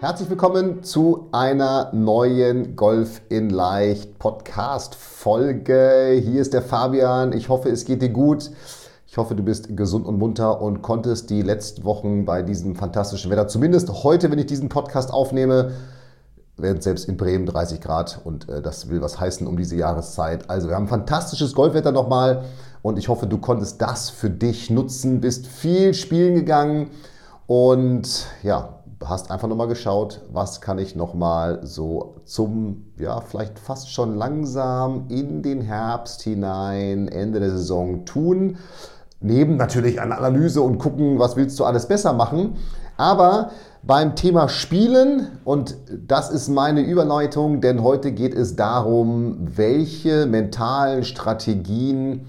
Herzlich willkommen zu einer neuen Golf in Leicht Podcast Folge. Hier ist der Fabian. Ich hoffe, es geht dir gut. Ich hoffe, du bist gesund und munter und konntest die letzten Wochen bei diesem fantastischen Wetter, zumindest heute, wenn ich diesen Podcast aufnehme, werden selbst in Bremen 30 Grad und äh, das will was heißen um diese Jahreszeit. Also wir haben fantastisches Golfwetter nochmal und ich hoffe, du konntest das für dich nutzen, bist viel spielen gegangen und ja, hast einfach nochmal geschaut, was kann ich nochmal so zum, ja, vielleicht fast schon langsam in den Herbst hinein, Ende der Saison tun. Neben natürlich einer Analyse und gucken, was willst du alles besser machen. Aber beim Thema Spielen, und das ist meine Überleitung, denn heute geht es darum, welche mentalen Strategien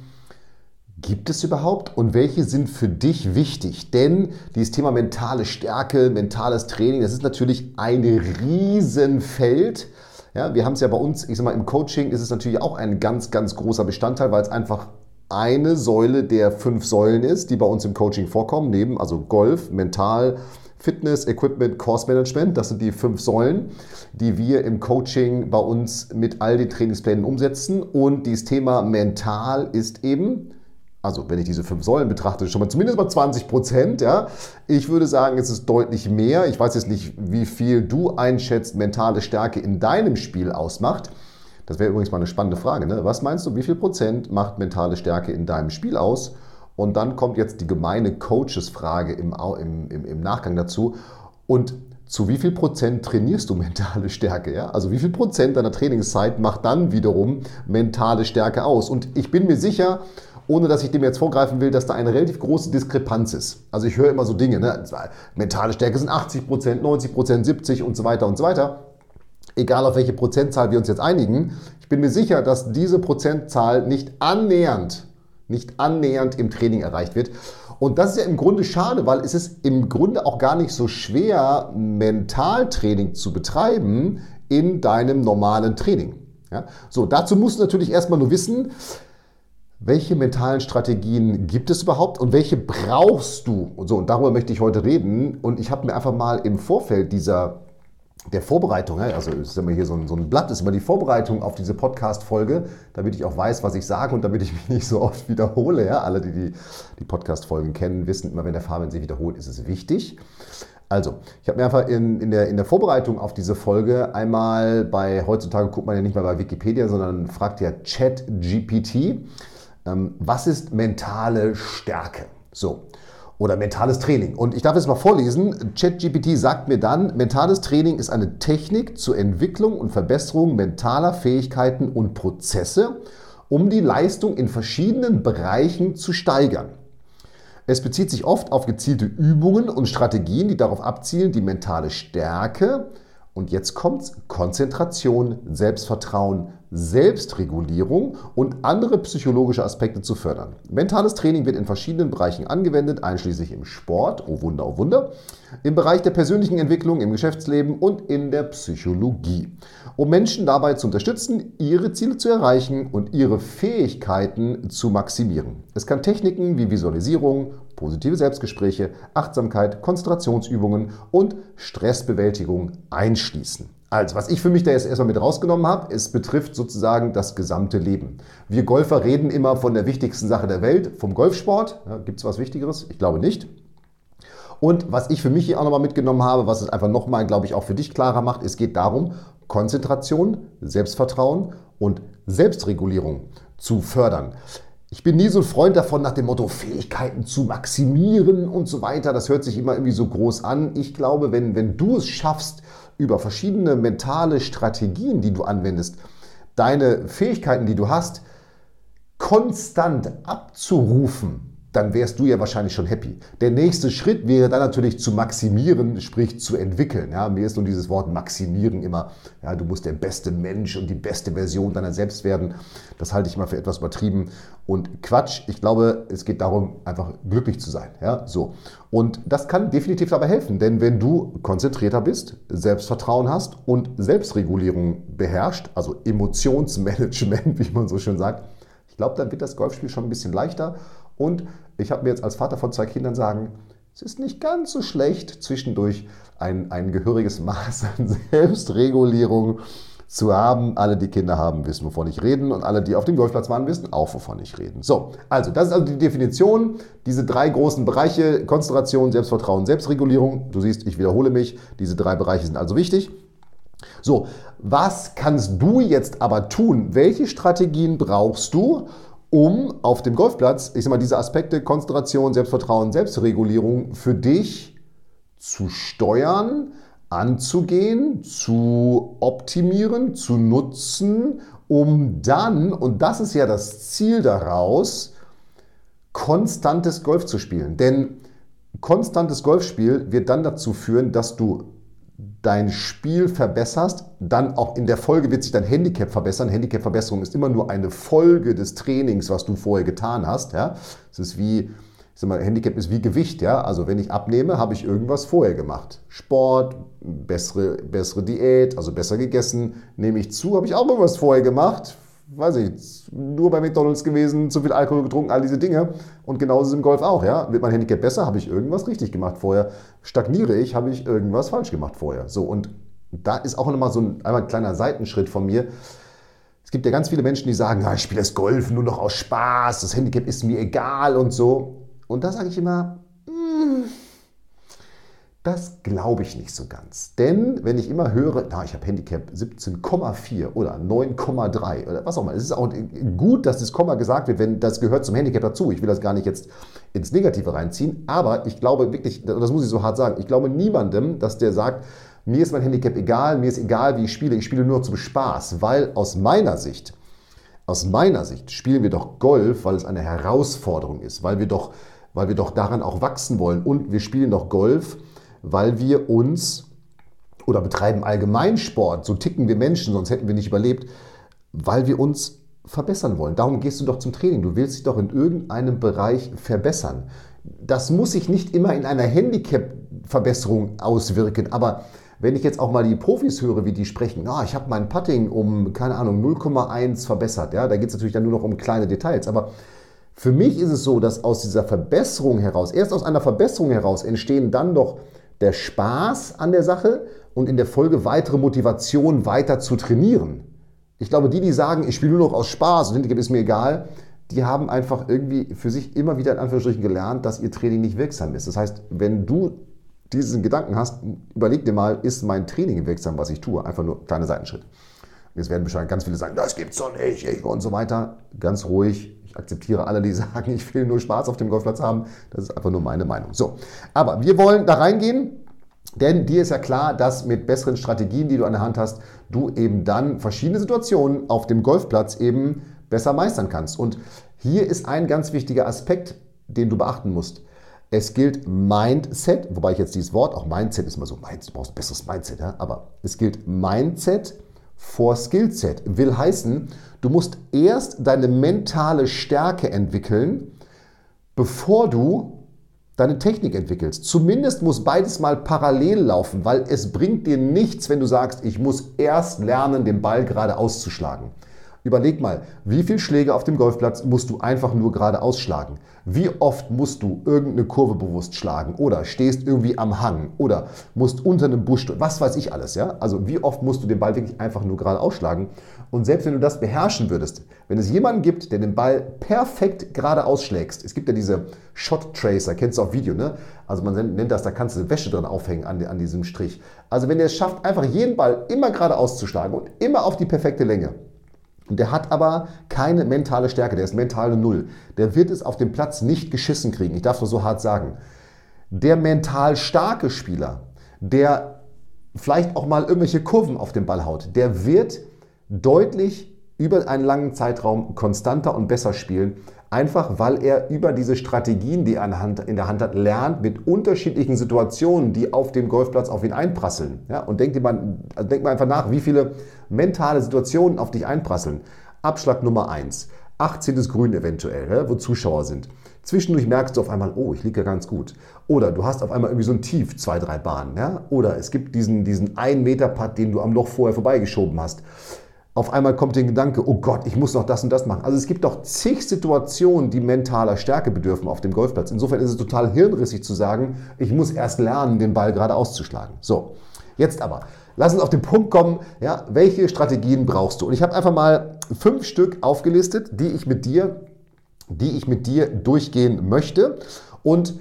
gibt es überhaupt und welche sind für dich wichtig? Denn dieses Thema mentale Stärke, mentales Training, das ist natürlich ein Riesenfeld. Ja, wir haben es ja bei uns, ich sag mal, im Coaching ist es natürlich auch ein ganz, ganz großer Bestandteil, weil es einfach eine Säule der fünf Säulen ist, die bei uns im Coaching vorkommen, neben also Golf, Mental, Fitness, Equipment, Course Management. Das sind die fünf Säulen, die wir im Coaching bei uns mit all den Trainingsplänen umsetzen. Und dieses Thema mental ist eben also wenn ich diese fünf Säulen betrachte, schon mal zumindest mal 20 Prozent. Ja. Ich würde sagen, es ist deutlich mehr. Ich weiß jetzt nicht, wie viel du einschätzt, mentale Stärke in deinem Spiel ausmacht. Das wäre übrigens mal eine spannende Frage. Ne? Was meinst du, wie viel Prozent macht mentale Stärke in deinem Spiel aus? Und dann kommt jetzt die gemeine Coaches-Frage im, im, im, im Nachgang dazu. Und zu wie viel Prozent trainierst du mentale Stärke? Ja? Also wie viel Prozent deiner Trainingszeit macht dann wiederum mentale Stärke aus? Und ich bin mir sicher, ohne dass ich dem jetzt vorgreifen will, dass da eine relativ große Diskrepanz ist. Also ich höre immer so Dinge, ne? mentale Stärke sind 80 Prozent, 90 Prozent, 70 und so weiter und so weiter. Egal auf welche Prozentzahl wir uns jetzt einigen, ich bin mir sicher, dass diese Prozentzahl nicht annähernd, nicht annähernd im Training erreicht wird. Und das ist ja im Grunde schade, weil es ist im Grunde auch gar nicht so schwer, Mentaltraining zu betreiben in deinem normalen Training. Ja? So, dazu musst du natürlich erstmal nur wissen, welche mentalen Strategien gibt es überhaupt und welche brauchst du? Und so, und darüber möchte ich heute reden. Und ich habe mir einfach mal im Vorfeld dieser der Vorbereitung, also ist immer hier so ein, so ein Blatt, ist immer die Vorbereitung auf diese Podcast-Folge, damit ich auch weiß, was ich sage und damit ich mich nicht so oft wiederhole. Ja? Alle, die die, die Podcast-Folgen kennen, wissen immer, wenn der Fabian sich wiederholt, ist es wichtig. Also, ich habe mir einfach in, in, der, in der Vorbereitung auf diese Folge einmal bei, heutzutage guckt man ja nicht mehr bei Wikipedia, sondern fragt ja Chat-GPT was ist mentale Stärke? So. Oder mentales Training. Und ich darf es mal vorlesen. ChatGPT sagt mir dann, mentales Training ist eine Technik zur Entwicklung und Verbesserung mentaler Fähigkeiten und Prozesse, um die Leistung in verschiedenen Bereichen zu steigern. Es bezieht sich oft auf gezielte Übungen und Strategien, die darauf abzielen, die mentale Stärke, und jetzt kommt's, Konzentration, Selbstvertrauen, Selbstregulierung und andere psychologische Aspekte zu fördern. Mentales Training wird in verschiedenen Bereichen angewendet, einschließlich im Sport, oh Wunder, oh Wunder, im Bereich der persönlichen Entwicklung, im Geschäftsleben und in der Psychologie, um Menschen dabei zu unterstützen, ihre Ziele zu erreichen und ihre Fähigkeiten zu maximieren. Es kann Techniken wie Visualisierung, positive Selbstgespräche, Achtsamkeit, Konzentrationsübungen und Stressbewältigung einschließen. Also, was ich für mich da jetzt erstmal mit rausgenommen habe, es betrifft sozusagen das gesamte Leben. Wir Golfer reden immer von der wichtigsten Sache der Welt, vom Golfsport. Ja, Gibt es was Wichtigeres? Ich glaube nicht. Und was ich für mich hier auch nochmal mitgenommen habe, was es einfach nochmal, glaube ich, auch für dich klarer macht, es geht darum, Konzentration, Selbstvertrauen und Selbstregulierung zu fördern. Ich bin nie so ein Freund davon, nach dem Motto Fähigkeiten zu maximieren und so weiter. Das hört sich immer irgendwie so groß an. Ich glaube, wenn, wenn du es schaffst, über verschiedene mentale Strategien, die du anwendest, deine Fähigkeiten, die du hast, konstant abzurufen, dann wärst du ja wahrscheinlich schon happy. Der nächste Schritt wäre dann natürlich zu maximieren, sprich zu entwickeln. Ja, mir ist nun dieses Wort maximieren immer, ja, du musst der beste Mensch und die beste Version deiner selbst werden. Das halte ich mal für etwas übertrieben und Quatsch. Ich glaube, es geht darum, einfach glücklich zu sein. Ja, so. Und das kann definitiv dabei helfen, denn wenn du konzentrierter bist, Selbstvertrauen hast und Selbstregulierung beherrscht, also Emotionsmanagement, wie man so schön sagt, ich glaube, dann wird das Golfspiel schon ein bisschen leichter und ich habe mir jetzt als Vater von zwei Kindern sagen, es ist nicht ganz so schlecht, zwischendurch ein, ein gehöriges Maß an Selbstregulierung zu haben. Alle, die Kinder haben, wissen, wovon ich rede. Und alle, die auf dem Golfplatz waren, wissen auch, wovon ich rede. So, also das ist also die Definition. Diese drei großen Bereiche, Konzentration, Selbstvertrauen, Selbstregulierung. Du siehst, ich wiederhole mich. Diese drei Bereiche sind also wichtig. So, was kannst du jetzt aber tun? Welche Strategien brauchst du, um auf dem Golfplatz, ich sag mal, diese Aspekte Konzentration, Selbstvertrauen, Selbstregulierung für dich zu steuern, anzugehen, zu optimieren, zu nutzen, um dann, und das ist ja das Ziel daraus, konstantes Golf zu spielen. Denn konstantes Golfspiel wird dann dazu führen, dass du dein Spiel verbesserst, dann auch in der Folge wird sich dein Handicap verbessern. Handicap-Verbesserung ist immer nur eine Folge des Trainings, was du vorher getan hast. Ja? Es ist wie, ich sag mal, Handicap ist wie Gewicht. Ja? Also wenn ich abnehme, habe ich irgendwas vorher gemacht. Sport, bessere, bessere Diät, also besser gegessen. Nehme ich zu, habe ich auch irgendwas vorher gemacht weiß ich, nur bei McDonalds gewesen, zu viel Alkohol getrunken, all diese Dinge. Und genauso ist es im Golf auch, ja. Wird mein Handicap besser, habe ich irgendwas richtig gemacht vorher. Stagniere ich, habe ich irgendwas falsch gemacht vorher. So, und da ist auch nochmal so ein, einmal ein kleiner Seitenschritt von mir. Es gibt ja ganz viele Menschen, die sagen, ja, ich spiele das Golf nur noch aus Spaß, das Handicap ist mir egal und so. Und da sage ich immer, das glaube ich nicht so ganz. Denn wenn ich immer höre, na, ich habe Handicap 17,4 oder 9,3 oder was auch immer, es ist auch gut, dass das Komma gesagt wird, wenn das gehört zum Handicap dazu. Ich will das gar nicht jetzt ins Negative reinziehen, aber ich glaube wirklich, das muss ich so hart sagen, ich glaube niemandem, dass der sagt, mir ist mein Handicap egal, mir ist egal, wie ich spiele, ich spiele nur zum Spaß, weil aus meiner Sicht, aus meiner Sicht spielen wir doch Golf, weil es eine Herausforderung ist, weil wir doch, weil wir doch daran auch wachsen wollen. Und wir spielen doch Golf, weil wir uns oder betreiben Allgemeinsport, so ticken wir Menschen, sonst hätten wir nicht überlebt, weil wir uns verbessern wollen. Darum gehst du doch zum Training. Du willst dich doch in irgendeinem Bereich verbessern. Das muss sich nicht immer in einer Handicap-Verbesserung auswirken, aber wenn ich jetzt auch mal die Profis höre, wie die sprechen, oh, ich habe mein Putting um, keine Ahnung, 0,1 verbessert, ja, da geht es natürlich dann nur noch um kleine Details, aber für mich ist es so, dass aus dieser Verbesserung heraus, erst aus einer Verbesserung heraus entstehen dann doch der Spaß an der Sache und in der Folge weitere Motivation weiter zu trainieren. Ich glaube, die, die sagen, ich spiele nur noch aus Spaß und Handicap ist mir egal, die haben einfach irgendwie für sich immer wieder in Anführungsstrichen gelernt, dass ihr Training nicht wirksam ist. Das heißt, wenn du diesen Gedanken hast, überleg dir mal, ist mein Training wirksam, was ich tue? Einfach nur ein kleiner Seitenschritt. Jetzt werden wahrscheinlich ganz viele sagen, das gibt's doch nicht, ich und so weiter. Ganz ruhig. Ich akzeptiere alle, die sagen, ich will nur Spaß auf dem Golfplatz haben. Das ist einfach nur meine Meinung. So, aber wir wollen da reingehen. Denn dir ist ja klar, dass mit besseren Strategien, die du an der Hand hast, du eben dann verschiedene Situationen auf dem Golfplatz eben besser meistern kannst. Und hier ist ein ganz wichtiger Aspekt, den du beachten musst. Es gilt Mindset, wobei ich jetzt dieses Wort, auch Mindset ist immer so, du brauchst ein besseres Mindset, ja? aber es gilt Mindset vor Skillset. Will heißen, du musst erst deine mentale Stärke entwickeln, bevor du deine Technik entwickelst. Zumindest muss beides mal parallel laufen, weil es bringt dir nichts, wenn du sagst, ich muss erst lernen, den Ball gerade auszuschlagen. Überleg mal, wie viele Schläge auf dem Golfplatz musst du einfach nur gerade ausschlagen? Wie oft musst du irgendeine Kurve bewusst schlagen oder stehst irgendwie am Hang oder musst unter einem Busch, was weiß ich alles, ja? Also wie oft musst du den Ball wirklich einfach nur gerade ausschlagen? Und selbst wenn du das beherrschen würdest, wenn es jemanden gibt, der den Ball perfekt gerade ausschlägst, es gibt ja diese Shot Tracer, kennst du auf Video, ne? Also man nennt das, da kannst du Wäsche drin aufhängen an, an diesem Strich. Also wenn der es schafft, einfach jeden Ball immer gerade auszuschlagen und immer auf die perfekte Länge, der hat aber keine mentale Stärke, der ist mentale Null. Der wird es auf dem Platz nicht geschissen kriegen. Ich darf das so hart sagen. Der mental starke Spieler, der vielleicht auch mal irgendwelche Kurven auf den Ball haut, der wird deutlich über einen langen Zeitraum konstanter und besser spielen Einfach weil er über diese Strategien, die er in der Hand hat, lernt mit unterschiedlichen Situationen, die auf dem Golfplatz auf ihn einprasseln. Ja, und denkt mal, also denkt mal einfach nach, wie viele mentale Situationen auf dich einprasseln. Abschlag Nummer 1. 18. Grün eventuell, wo Zuschauer sind. Zwischendurch merkst du auf einmal, oh, ich liege ja ganz gut. Oder du hast auf einmal irgendwie so ein Tief, zwei, drei Bahnen. Ja? Oder es gibt diesen, diesen 1-Meter-Putt, den du am Loch vorher vorbeigeschoben hast auf einmal kommt der Gedanke, oh Gott, ich muss noch das und das machen. Also es gibt doch zig Situationen, die mentaler Stärke bedürfen auf dem Golfplatz. Insofern ist es total hirnrissig zu sagen, ich muss erst lernen, den Ball gerade auszuschlagen. So, jetzt aber, lass uns auf den Punkt kommen, ja, welche Strategien brauchst du? Und ich habe einfach mal fünf Stück aufgelistet, die ich mit dir, die ich mit dir durchgehen möchte und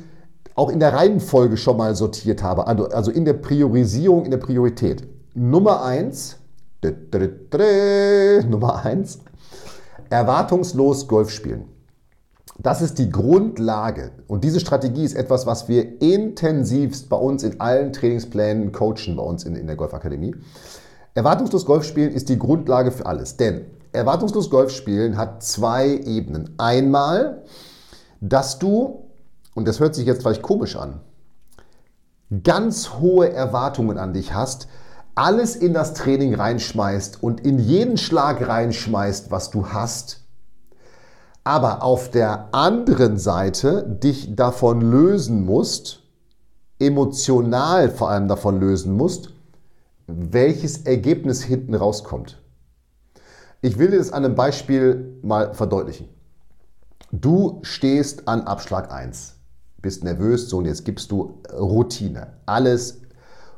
auch in der Reihenfolge schon mal sortiert habe, also, also in der Priorisierung, in der Priorität. Nummer eins Nummer eins. Erwartungslos Golf spielen. Das ist die Grundlage. Und diese Strategie ist etwas, was wir intensivst bei uns in allen Trainingsplänen coachen, bei uns in, in der Golfakademie. Erwartungslos Golf spielen ist die Grundlage für alles. Denn erwartungslos Golf spielen hat zwei Ebenen. Einmal, dass du, und das hört sich jetzt vielleicht komisch an, ganz hohe Erwartungen an dich hast, alles in das Training reinschmeißt und in jeden Schlag reinschmeißt, was du hast, aber auf der anderen Seite dich davon lösen musst, emotional vor allem davon lösen musst, welches Ergebnis hinten rauskommt. Ich will dir das an einem Beispiel mal verdeutlichen. Du stehst an Abschlag 1, bist nervös, so und jetzt gibst du Routine. Alles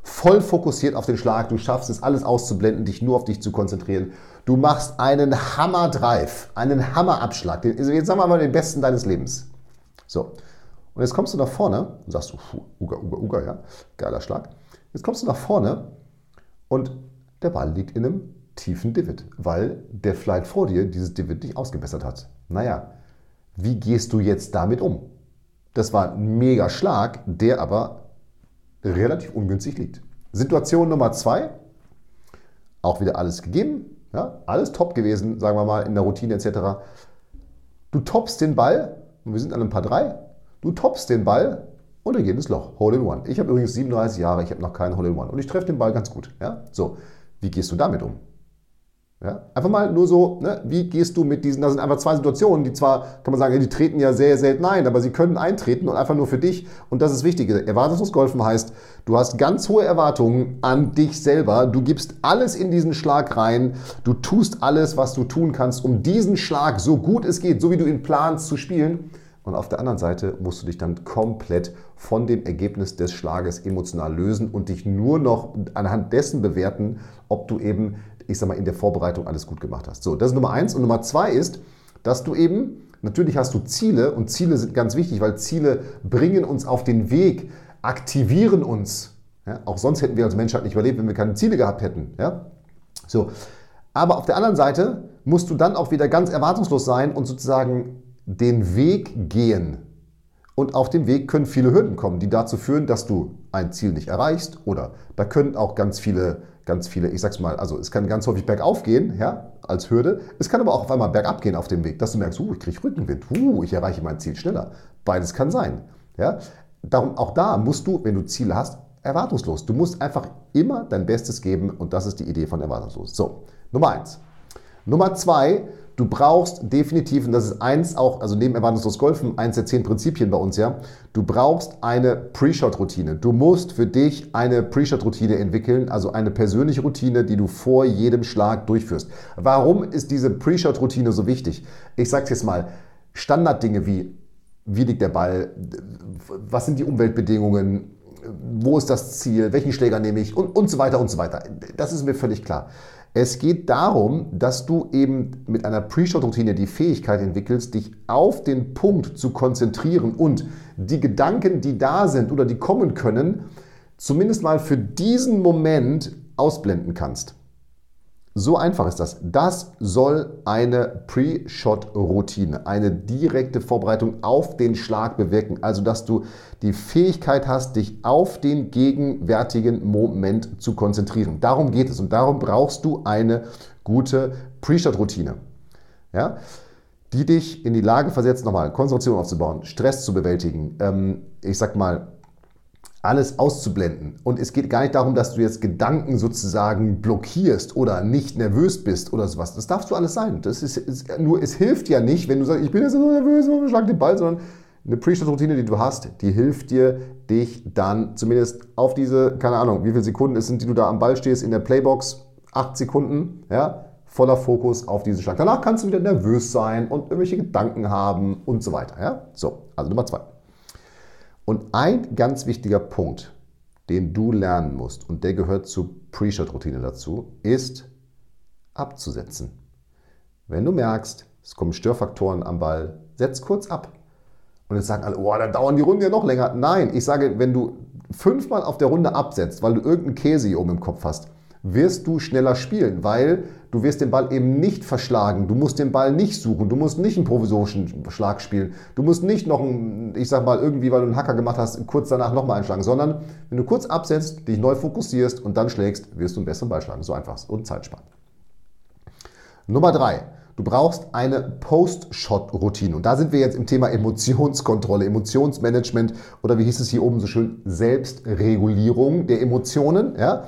voll fokussiert auf den Schlag. Du schaffst es, alles auszublenden, dich nur auf dich zu konzentrieren. Du machst einen Hammer-Drive, einen Hammer-Abschlag. Jetzt sagen wir mal den besten deines Lebens. So. Und jetzt kommst du nach vorne und sagst, puh, Uga, Uga, Uga, ja, geiler Schlag. Jetzt kommst du nach vorne und der Ball liegt in einem tiefen Divid, weil der Flight vor dir dieses Divid nicht ausgebessert hat. Naja, wie gehst du jetzt damit um? Das war ein mega Schlag, der aber relativ ungünstig liegt. Situation Nummer zwei, auch wieder alles gegeben, ja, alles top gewesen, sagen wir mal, in der Routine etc. Du toppst den Ball, und wir sind an einem Paar 3, du toppst den Ball und er geht ins Loch. Hole in One. Ich habe übrigens 37 Jahre, ich habe noch keinen Hole in One und ich treffe den Ball ganz gut. Ja? So, wie gehst du damit um? Ja? Einfach mal nur so, ne? wie gehst du mit diesen, das sind einfach zwei Situationen, die zwar, kann man sagen, die treten ja sehr selten ein, aber sie können eintreten und einfach nur für dich. Und das ist wichtig. Erwartungslos Golfen heißt, du hast ganz hohe Erwartungen an dich selber, du gibst alles in diesen Schlag rein, du tust alles, was du tun kannst, um diesen Schlag so gut es geht, so wie du ihn planst zu spielen. Und auf der anderen Seite musst du dich dann komplett von dem Ergebnis des Schlages emotional lösen und dich nur noch anhand dessen bewerten, ob du eben ich sag mal, in der Vorbereitung alles gut gemacht hast. So, das ist Nummer eins. Und Nummer zwei ist, dass du eben, natürlich hast du Ziele und Ziele sind ganz wichtig, weil Ziele bringen uns auf den Weg, aktivieren uns. Ja, auch sonst hätten wir als Menschheit nicht überlebt, wenn wir keine Ziele gehabt hätten. Ja? So. Aber auf der anderen Seite musst du dann auch wieder ganz erwartungslos sein und sozusagen den Weg gehen. Und auf dem Weg können viele Hürden kommen, die dazu führen, dass du ein Ziel nicht erreichst. Oder da können auch ganz viele ganz viele, ich sag's mal, also es kann ganz häufig bergauf gehen, ja, als Hürde. Es kann aber auch auf einmal bergab gehen auf dem Weg, dass du merkst, uh, ich kriege Rückenwind, uh, ich erreiche mein Ziel schneller. Beides kann sein. Ja. Darum, auch da musst du, wenn du Ziele hast, erwartungslos. Du musst einfach immer dein Bestes geben und das ist die Idee von erwartungslos. So, Nummer eins. Nummer zwei, Du brauchst definitiv, und das ist eins auch, also neben erwartungslos Golfen, eins der zehn Prinzipien bei uns, ja, du brauchst eine Pre-Shot-Routine. Du musst für dich eine Pre-Shot-Routine entwickeln, also eine persönliche Routine, die du vor jedem Schlag durchführst. Warum ist diese Pre-Shot-Routine so wichtig? Ich sag's jetzt mal, Standarddinge wie, wie liegt der Ball, was sind die Umweltbedingungen, wo ist das Ziel, welchen Schläger nehme ich und, und so weiter und so weiter. Das ist mir völlig klar. Es geht darum, dass du eben mit einer Pre-Shot-Routine die Fähigkeit entwickelst, dich auf den Punkt zu konzentrieren und die Gedanken, die da sind oder die kommen können, zumindest mal für diesen Moment ausblenden kannst. So einfach ist das. Das soll eine Pre-Shot-Routine, eine direkte Vorbereitung auf den Schlag bewirken. Also, dass du die Fähigkeit hast, dich auf den gegenwärtigen Moment zu konzentrieren. Darum geht es und darum brauchst du eine gute Pre-Shot-Routine. Ja? die dich in die Lage versetzen, nochmal Konzentration aufzubauen, Stress zu bewältigen, ähm, ich sag mal, alles auszublenden. Und es geht gar nicht darum, dass du jetzt Gedanken sozusagen blockierst oder nicht nervös bist oder sowas. Das darfst du alles sein. Das ist, ist nur, es hilft ja nicht, wenn du sagst, ich bin jetzt so nervös, ich schlag den Ball, sondern eine Pre-Shot-Routine, die du hast, die hilft dir, dich dann zumindest auf diese, keine Ahnung, wie viele Sekunden es sind, die du da am Ball stehst in der Playbox, acht Sekunden, ja, voller Fokus auf diesen Schlag. Danach kannst du wieder nervös sein und irgendwelche Gedanken haben und so weiter. Ja? So, also Nummer zwei. Und ein ganz wichtiger Punkt, den du lernen musst, und der gehört zur Pre-Shot-Routine dazu, ist abzusetzen. Wenn du merkst, es kommen Störfaktoren am Ball, setz kurz ab. Und jetzt sagen alle, oh, dann dauern die Runden ja noch länger. Nein, ich sage, wenn du fünfmal auf der Runde absetzt, weil du irgendeinen Käse hier oben im Kopf hast, wirst du schneller spielen, weil du wirst den Ball eben nicht verschlagen. Du musst den Ball nicht suchen. Du musst nicht einen provisorischen Schlag spielen. Du musst nicht noch, einen, ich sag mal, irgendwie, weil du einen Hacker gemacht hast, kurz danach nochmal einschlagen, sondern wenn du kurz absetzt, dich neu fokussierst und dann schlägst, wirst du einen besseren Ball schlagen. So einfach und Zeit sparen. Nummer drei. Du brauchst eine Post-Shot-Routine. Und da sind wir jetzt im Thema Emotionskontrolle, Emotionsmanagement oder wie hieß es hier oben so schön, Selbstregulierung der Emotionen. Ja?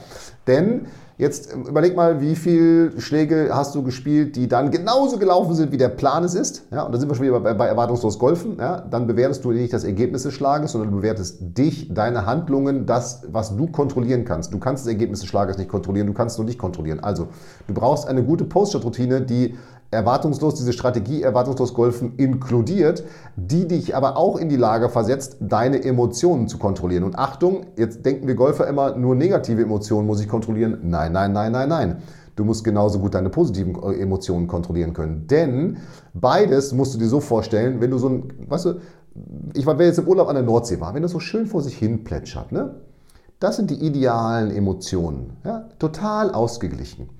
Denn Jetzt ähm, überleg mal, wie viele Schläge hast du gespielt, die dann genauso gelaufen sind, wie der Plan es ist. Ja, und da sind wir schon wieder bei, bei erwartungslos Golfen. Ja, dann bewertest du nicht das Ergebnis des Schlages, sondern du bewertest dich, deine Handlungen, das, was du kontrollieren kannst. Du kannst das Ergebnis des Schlages nicht kontrollieren, du kannst es nur nicht kontrollieren. Also, du brauchst eine gute Post-Shot-Routine, die erwartungslos, diese Strategie erwartungslos Golfen inkludiert, die dich aber auch in die Lage versetzt, deine Emotionen zu kontrollieren. Und Achtung, jetzt denken wir Golfer immer, nur negative Emotionen muss ich kontrollieren. Nein, nein, nein, nein, nein. Du musst genauso gut deine positiven äh, Emotionen kontrollieren können. Denn beides musst du dir so vorstellen, wenn du so ein, weißt du, ich war, jetzt im Urlaub an der Nordsee war, wenn das so schön vor sich hin plätschert, ne? Das sind die idealen Emotionen. Ja? Total ausgeglichen.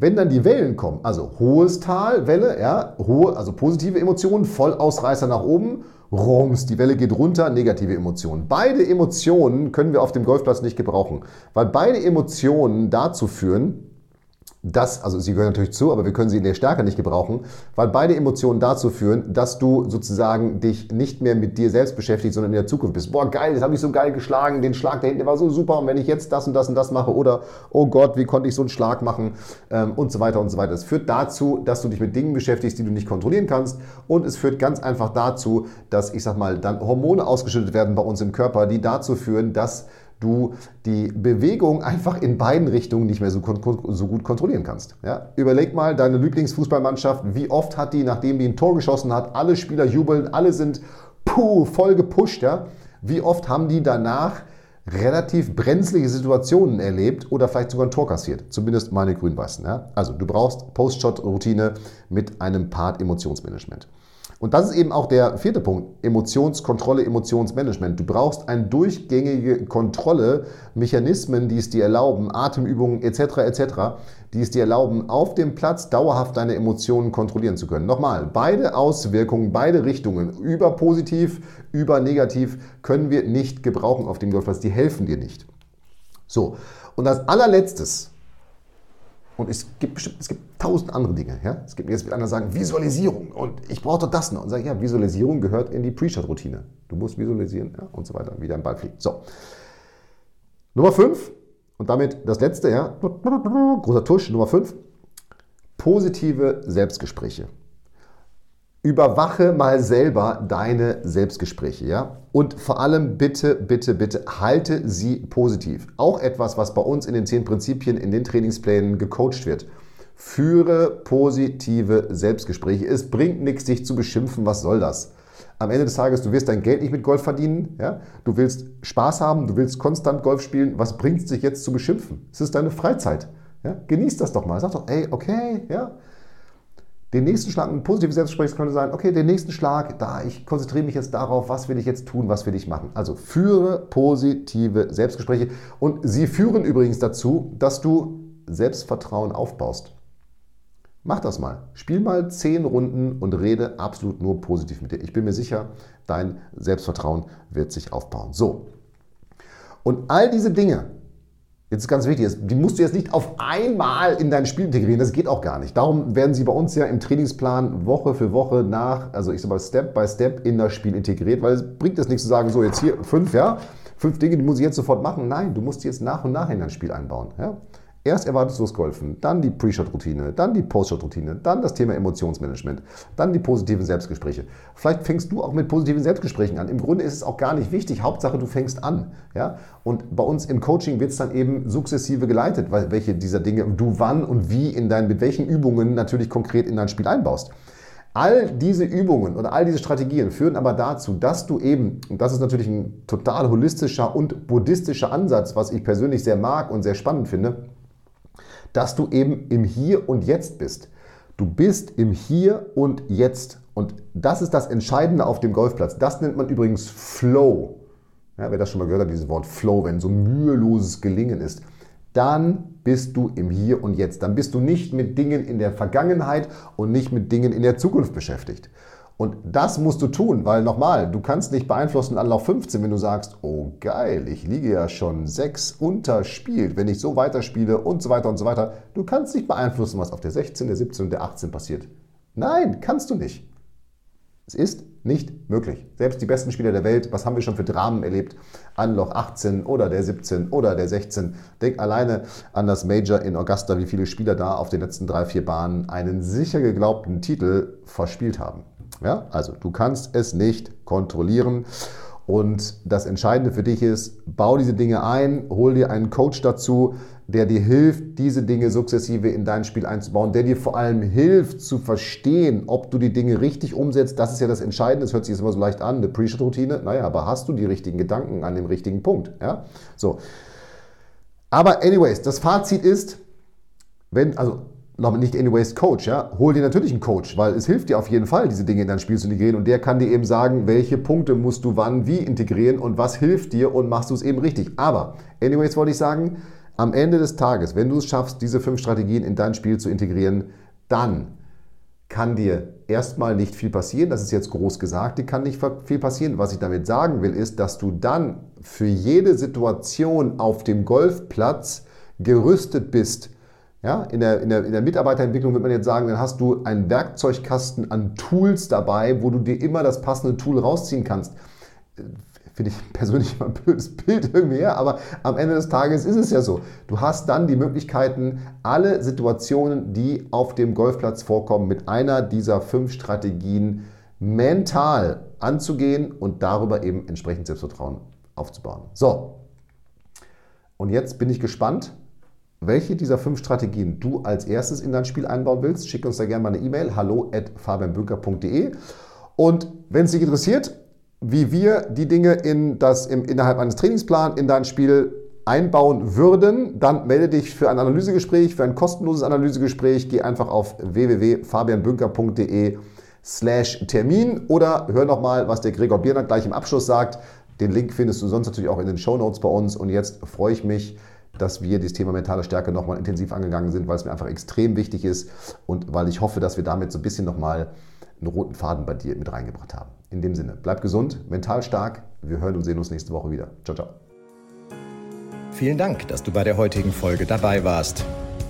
Wenn dann die Wellen kommen, also hohes Tal, Welle, ja, hohe, also positive Emotionen, Vollausreißer nach oben, Rums, die Welle geht runter, negative Emotionen. Beide Emotionen können wir auf dem Golfplatz nicht gebrauchen, weil beide Emotionen dazu führen, das, also sie gehören natürlich zu, aber wir können sie in der Stärke nicht gebrauchen, weil beide Emotionen dazu führen, dass du sozusagen dich nicht mehr mit dir selbst beschäftigst, sondern in der Zukunft bist. Boah, geil, das habe ich so geil geschlagen, den Schlag da hinten war so super und wenn ich jetzt das und das und das mache oder oh Gott, wie konnte ich so einen Schlag machen ähm, und so weiter und so weiter. Es führt dazu, dass du dich mit Dingen beschäftigst, die du nicht kontrollieren kannst und es führt ganz einfach dazu, dass ich sag mal dann Hormone ausgeschüttet werden bei uns im Körper, die dazu führen, dass du die Bewegung einfach in beiden Richtungen nicht mehr so, so gut kontrollieren kannst. Ja? Überleg mal deine Lieblingsfußballmannschaft, wie oft hat die, nachdem die ein Tor geschossen hat, alle Spieler jubeln, alle sind puh, voll gepusht. Ja? Wie oft haben die danach relativ brenzlige Situationen erlebt oder vielleicht sogar ein Tor kassiert. Zumindest meine Grün-Weißen. Ja? Also du brauchst Post-Shot-Routine mit einem Part Emotionsmanagement. Und das ist eben auch der vierte Punkt, Emotionskontrolle, Emotionsmanagement. Du brauchst eine durchgängige Kontrolle, Mechanismen, die es dir erlauben, Atemübungen etc. etc., die es dir erlauben, auf dem Platz dauerhaft deine Emotionen kontrollieren zu können. Nochmal, beide Auswirkungen, beide Richtungen, über positiv, über negativ, können wir nicht gebrauchen auf dem Golfplatz. Die helfen dir nicht. So, und als allerletztes, und es gibt bestimmt, es gibt tausend andere Dinge. Ja? Es gibt jetzt mit anderen sagen, Visualisierung und ich brauche doch das noch. Und sage, ja, Visualisierung gehört in die Pre-Shot-Routine. Du musst visualisieren ja, und so weiter, wie dein Ball fliegt. So. Nummer fünf und damit das letzte, ja, großer Tusch, Nummer fünf, positive Selbstgespräche. Überwache mal selber deine Selbstgespräche, ja? Und vor allem bitte, bitte, bitte halte sie positiv. Auch etwas, was bei uns in den zehn Prinzipien, in den Trainingsplänen gecoacht wird. Führe positive Selbstgespräche. Es bringt nichts, dich zu beschimpfen. Was soll das? Am Ende des Tages, du wirst dein Geld nicht mit Golf verdienen. Ja? Du willst Spaß haben, du willst konstant Golf spielen. Was bringt es dich jetzt zu beschimpfen? Es ist deine Freizeit. Ja? Genieß das doch mal. Sag doch, ey, okay, ja, den nächsten Schlag, ein positives Selbstgespräch könnte sein, okay, den nächsten Schlag, da, ich konzentriere mich jetzt darauf, was will ich jetzt tun, was will ich machen. Also führe positive Selbstgespräche und sie führen übrigens dazu, dass du Selbstvertrauen aufbaust. Mach das mal. Spiel mal zehn Runden und rede absolut nur positiv mit dir. Ich bin mir sicher, dein Selbstvertrauen wird sich aufbauen. So. Und all diese Dinge, Jetzt ist ganz wichtig, die musst du jetzt nicht auf einmal in dein Spiel integrieren, das geht auch gar nicht. Darum werden sie bei uns ja im Trainingsplan Woche für Woche nach, also ich sag mal Step by Step in das Spiel integriert, weil es bringt es nichts zu sagen, so jetzt hier fünf, ja, fünf Dinge, die muss ich jetzt sofort machen. Nein, du musst die jetzt nach und nach in dein Spiel einbauen. Ja? Erst erwartungslos golfen, dann die Pre-Shot-Routine, dann die Post-Shot-Routine, dann das Thema Emotionsmanagement, dann die positiven Selbstgespräche. Vielleicht fängst du auch mit positiven Selbstgesprächen an. Im Grunde ist es auch gar nicht wichtig. Hauptsache, du fängst an. Ja? Und bei uns im Coaching wird es dann eben sukzessive geleitet, weil welche dieser Dinge du wann und wie in dein, mit welchen Übungen natürlich konkret in dein Spiel einbaust. All diese Übungen oder all diese Strategien führen aber dazu, dass du eben, und das ist natürlich ein total holistischer und buddhistischer Ansatz, was ich persönlich sehr mag und sehr spannend finde, dass du eben im Hier und Jetzt bist. Du bist im Hier und Jetzt. Und das ist das Entscheidende auf dem Golfplatz. Das nennt man übrigens Flow. Ja, wer das schon mal gehört hat, dieses Wort Flow, wenn so müheloses Gelingen ist, dann bist du im Hier und Jetzt. Dann bist du nicht mit Dingen in der Vergangenheit und nicht mit Dingen in der Zukunft beschäftigt. Und das musst du tun, weil nochmal, du kannst nicht beeinflussen Anlauf 15, wenn du sagst, oh geil, ich liege ja schon 6 unterspielt, wenn ich so weiterspiele und so weiter und so weiter. Du kannst nicht beeinflussen, was auf der 16, der 17 und der 18 passiert. Nein, kannst du nicht. Es ist nicht möglich. Selbst die besten Spieler der Welt, was haben wir schon für Dramen erlebt? Anloch 18 oder der 17 oder der 16. Denk alleine an das Major in Augusta, wie viele Spieler da auf den letzten drei, vier Bahnen einen sicher geglaubten Titel verspielt haben. Ja? Also du kannst es nicht kontrollieren. Und das Entscheidende für dich ist, bau diese Dinge ein, hol dir einen Coach dazu, der dir hilft, diese Dinge sukzessive in dein Spiel einzubauen, der dir vor allem hilft zu verstehen, ob du die Dinge richtig umsetzt. Das ist ja das Entscheidende. Das hört sich jetzt immer so leicht an, eine Pre-Shot-Routine. Naja, aber hast du die richtigen Gedanken an dem richtigen Punkt? Ja, so. Aber anyways, das Fazit ist, wenn, also noch nicht anyways Coach, ja, hol dir natürlich einen Coach, weil es hilft dir auf jeden Fall, diese Dinge in dein Spiel zu integrieren und der kann dir eben sagen, welche Punkte musst du wann wie integrieren und was hilft dir und machst du es eben richtig. Aber anyways wollte ich sagen, am Ende des Tages, wenn du es schaffst, diese fünf Strategien in dein Spiel zu integrieren, dann kann dir erstmal nicht viel passieren. Das ist jetzt groß gesagt, dir kann nicht viel passieren. Was ich damit sagen will, ist, dass du dann für jede Situation auf dem Golfplatz gerüstet bist, ja, in, der, in, der, in der Mitarbeiterentwicklung würde man jetzt sagen, dann hast du einen Werkzeugkasten an Tools dabei, wo du dir immer das passende Tool rausziehen kannst. Finde ich persönlich mal ein blödes Bild irgendwie, ja, aber am Ende des Tages ist es ja so. Du hast dann die Möglichkeiten, alle Situationen, die auf dem Golfplatz vorkommen, mit einer dieser fünf Strategien mental anzugehen und darüber eben entsprechend Selbstvertrauen aufzubauen. So, und jetzt bin ich gespannt, welche dieser fünf Strategien du als erstes in dein Spiel einbauen willst, schick uns da gerne mal eine E-Mail, hallo at fabianbünker.de. Und wenn es dich interessiert, wie wir die Dinge in das, im, innerhalb eines Trainingsplans in dein Spiel einbauen würden, dann melde dich für ein Analysegespräch, für ein kostenloses Analysegespräch. Geh einfach auf www.fabianbünker.de slash Termin oder hör nochmal, was der Gregor Biernert gleich im Abschluss sagt. Den Link findest du sonst natürlich auch in den Show Notes bei uns. Und jetzt freue ich mich, dass wir das Thema mentale Stärke nochmal intensiv angegangen sind, weil es mir einfach extrem wichtig ist und weil ich hoffe, dass wir damit so ein bisschen nochmal einen roten Faden bei dir mit reingebracht haben. In dem Sinne, bleib gesund, mental stark. Wir hören und sehen uns nächste Woche wieder. Ciao, ciao. Vielen Dank, dass du bei der heutigen Folge dabei warst.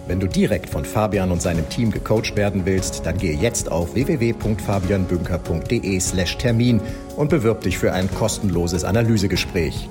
Wenn du direkt von Fabian und seinem Team gecoacht werden willst, dann gehe jetzt auf www.fabianbünker.de/termin und bewirb dich für ein kostenloses Analysegespräch.